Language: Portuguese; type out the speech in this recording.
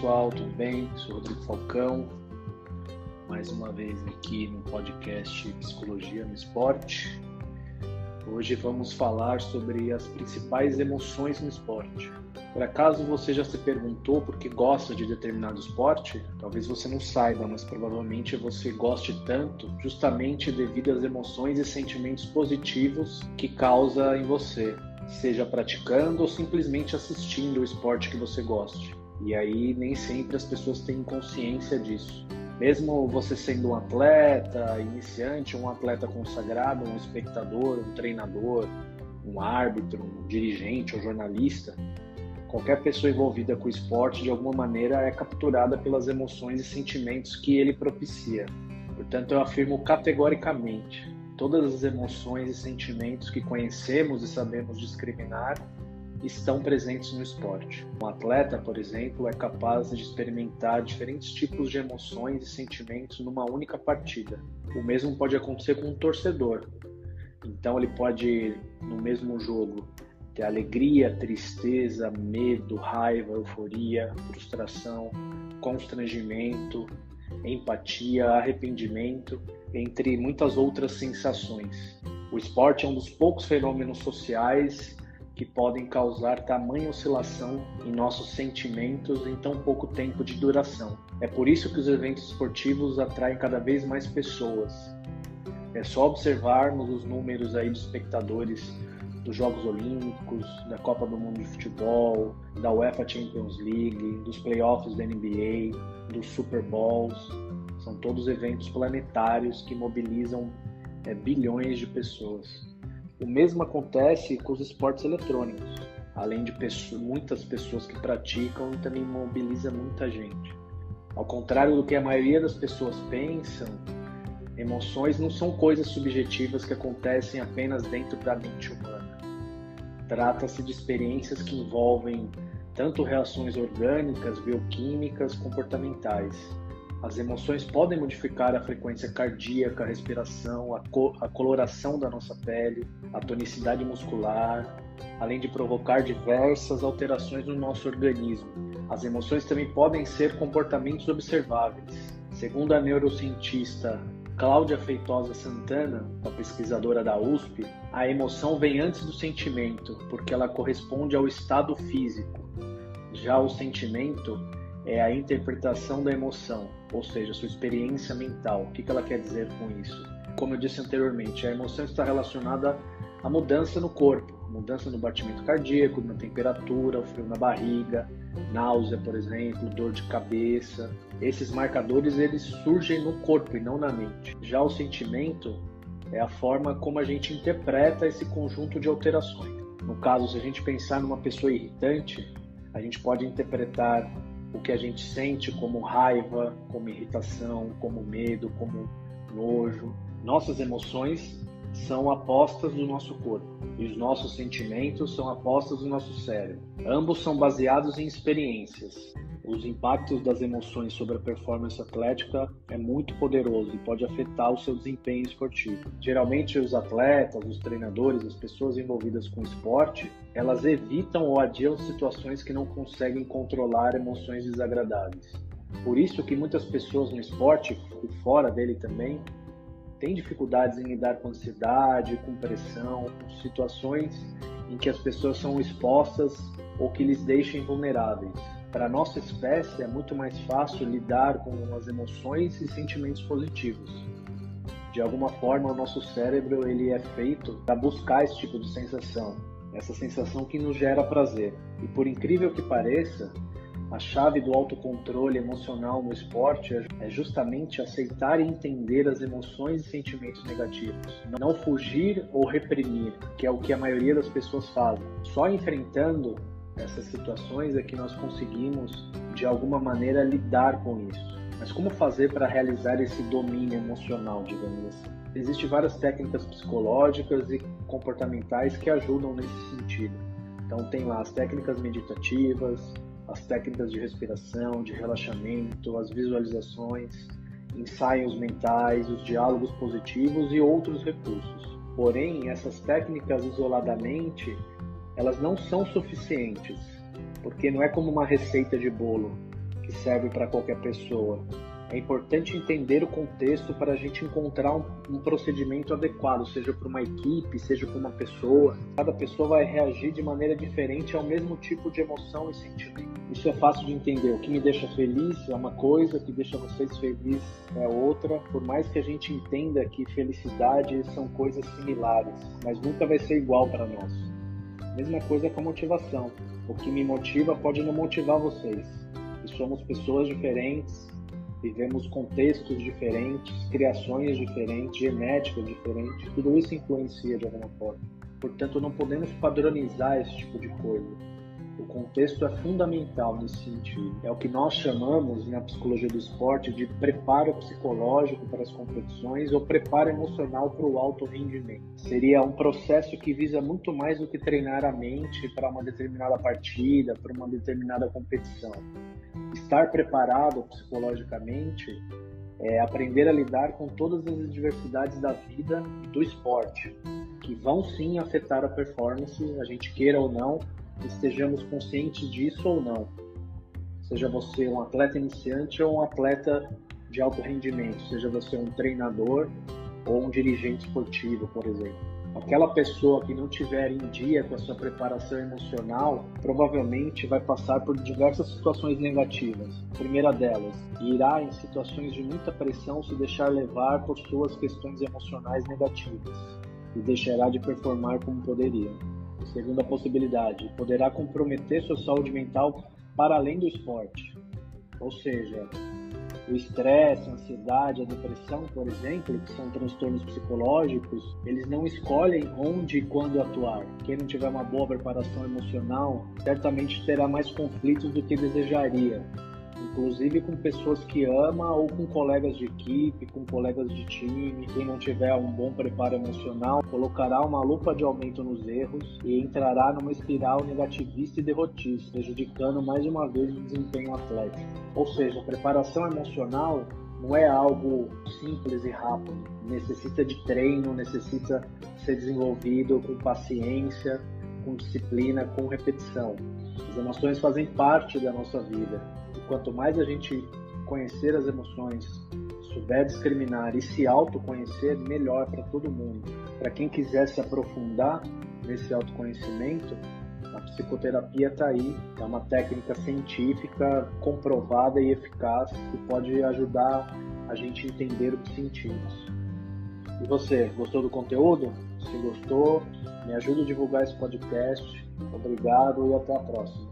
pessoal, tudo bem? Sou Rodrigo Falcão, mais uma vez aqui no podcast Psicologia no Esporte. Hoje vamos falar sobre as principais emoções no esporte. Por acaso você já se perguntou por que gosta de determinado esporte? Talvez você não saiba, mas provavelmente você goste tanto justamente devido às emoções e sentimentos positivos que causa em você, seja praticando ou simplesmente assistindo o esporte que você goste. E aí nem sempre as pessoas têm consciência disso. Mesmo você sendo um atleta iniciante, um atleta consagrado, um espectador, um treinador, um árbitro, um dirigente ou jornalista, qualquer pessoa envolvida com o esporte de alguma maneira é capturada pelas emoções e sentimentos que ele propicia. Portanto, eu afirmo categoricamente: todas as emoções e sentimentos que conhecemos e sabemos discriminar estão presentes no esporte. Um atleta, por exemplo, é capaz de experimentar diferentes tipos de emoções e sentimentos numa única partida. O mesmo pode acontecer com um torcedor. Então ele pode, no mesmo jogo, ter alegria, tristeza, medo, raiva, euforia, frustração, constrangimento, empatia, arrependimento, entre muitas outras sensações. O esporte é um dos poucos fenômenos sociais que podem causar tamanha oscilação em nossos sentimentos em tão pouco tempo de duração. É por isso que os eventos esportivos atraem cada vez mais pessoas. É só observarmos os números aí de espectadores dos Jogos Olímpicos, da Copa do Mundo de Futebol, da UEFA Champions League, dos playoffs da NBA, dos Super Bowls. São todos eventos planetários que mobilizam é, bilhões de pessoas. O mesmo acontece com os esportes eletrônicos. Além de pessoas, muitas pessoas que praticam, também mobiliza muita gente. Ao contrário do que a maioria das pessoas pensam, emoções não são coisas subjetivas que acontecem apenas dentro da mente humana. Trata-se de experiências que envolvem tanto reações orgânicas, bioquímicas, comportamentais as emoções podem modificar a frequência cardíaca, a respiração, a, co a coloração da nossa pele, a tonicidade muscular, além de provocar diversas alterações no nosso organismo. As emoções também podem ser comportamentos observáveis. Segundo a neurocientista Cláudia Feitosa Santana, a pesquisadora da USP, a emoção vem antes do sentimento, porque ela corresponde ao estado físico. Já o sentimento é a interpretação da emoção, ou seja, sua experiência mental. O que ela quer dizer com isso? Como eu disse anteriormente, a emoção está relacionada à mudança no corpo, mudança no batimento cardíaco, na temperatura, o frio na barriga, náusea, por exemplo, dor de cabeça. Esses marcadores eles surgem no corpo e não na mente. Já o sentimento é a forma como a gente interpreta esse conjunto de alterações. No caso, se a gente pensar numa pessoa irritante, a gente pode interpretar o que a gente sente como raiva, como irritação, como medo, como nojo. Nossas emoções são apostas do nosso corpo e os nossos sentimentos são apostas do nosso cérebro. Ambos são baseados em experiências. Os impactos das emoções sobre a performance atlética é muito poderoso e pode afetar o seu desempenho esportivo. Geralmente os atletas, os treinadores, as pessoas envolvidas com esporte, elas evitam ou adiam situações que não conseguem controlar emoções desagradáveis. Por isso que muitas pessoas no esporte e fora dele também têm dificuldades em lidar com ansiedade, com pressão, com situações em que as pessoas são expostas ou que lhes deixem vulneráveis. Para nossa espécie é muito mais fácil lidar com as emoções e sentimentos positivos. De alguma forma, o nosso cérebro ele é feito para buscar esse tipo de sensação, essa sensação que nos gera prazer. E por incrível que pareça, a chave do autocontrole emocional no esporte é justamente aceitar e entender as emoções e sentimentos negativos. Não fugir ou reprimir, que é o que a maioria das pessoas fazem. Só enfrentando essas situações é que nós conseguimos, de alguma maneira, lidar com isso. Mas como fazer para realizar esse domínio emocional, digamos assim? Existem várias técnicas psicológicas e comportamentais que ajudam nesse sentido. Então tem lá as técnicas meditativas, as técnicas de respiração, de relaxamento, as visualizações, ensaios mentais, os diálogos positivos e outros recursos. Porém, essas técnicas isoladamente, elas não são suficientes, porque não é como uma receita de bolo, que serve para qualquer pessoa. É importante entender o contexto para a gente encontrar um, um procedimento adequado, seja para uma equipe, seja para uma pessoa. Cada pessoa vai reagir de maneira diferente ao mesmo tipo de emoção e sentimento. Isso é fácil de entender. O que me deixa feliz é uma coisa, o que deixa vocês felizes é outra. Por mais que a gente entenda que felicidade são coisas similares, mas nunca vai ser igual para nós. Mesma coisa com a motivação. O que me motiva pode não motivar vocês. E somos pessoas diferentes, vivemos contextos diferentes, criações diferentes, genética diferente, tudo isso influencia de alguma forma. Portanto, não podemos padronizar esse tipo de coisa. O contexto é fundamental nesse sentido. É o que nós chamamos na psicologia do esporte de preparo psicológico para as competições ou preparo emocional para o alto rendimento. Seria um processo que visa muito mais do que treinar a mente para uma determinada partida, para uma determinada competição estar preparado psicologicamente é aprender a lidar com todas as adversidades da vida e do esporte, que vão sim afetar a performance, a gente queira ou não, estejamos conscientes disso ou não. Seja você um atleta iniciante ou um atleta de alto rendimento, seja você um treinador ou um dirigente esportivo, por exemplo. Aquela pessoa que não tiver em dia com a sua preparação emocional provavelmente vai passar por diversas situações negativas. A primeira delas, irá em situações de muita pressão se deixar levar por suas questões emocionais negativas e deixará de performar como poderia. Segunda possibilidade, poderá comprometer sua saúde mental para além do esporte. Ou seja, o estresse, a ansiedade, a depressão, por exemplo, que são transtornos psicológicos, eles não escolhem onde e quando atuar. Quem não tiver uma boa preparação emocional certamente terá mais conflitos do que desejaria inclusive com pessoas que ama ou com colegas de equipe, com colegas de time. Quem não tiver um bom preparo emocional colocará uma lupa de aumento nos erros e entrará numa espiral negativista e derrotista, prejudicando mais uma vez o desempenho atlético. Ou seja, a preparação emocional não é algo simples e rápido. Necessita de treino, necessita ser desenvolvido com paciência, com disciplina, com repetição. As emoções fazem parte da nossa vida quanto mais a gente conhecer as emoções, souber discriminar e se autoconhecer, melhor para todo mundo. Para quem quiser se aprofundar nesse autoconhecimento, a psicoterapia está aí, é uma técnica científica comprovada e eficaz que pode ajudar a gente a entender o que sentimos. E você, gostou do conteúdo? Se gostou, me ajude a divulgar esse podcast. Obrigado e até a próxima.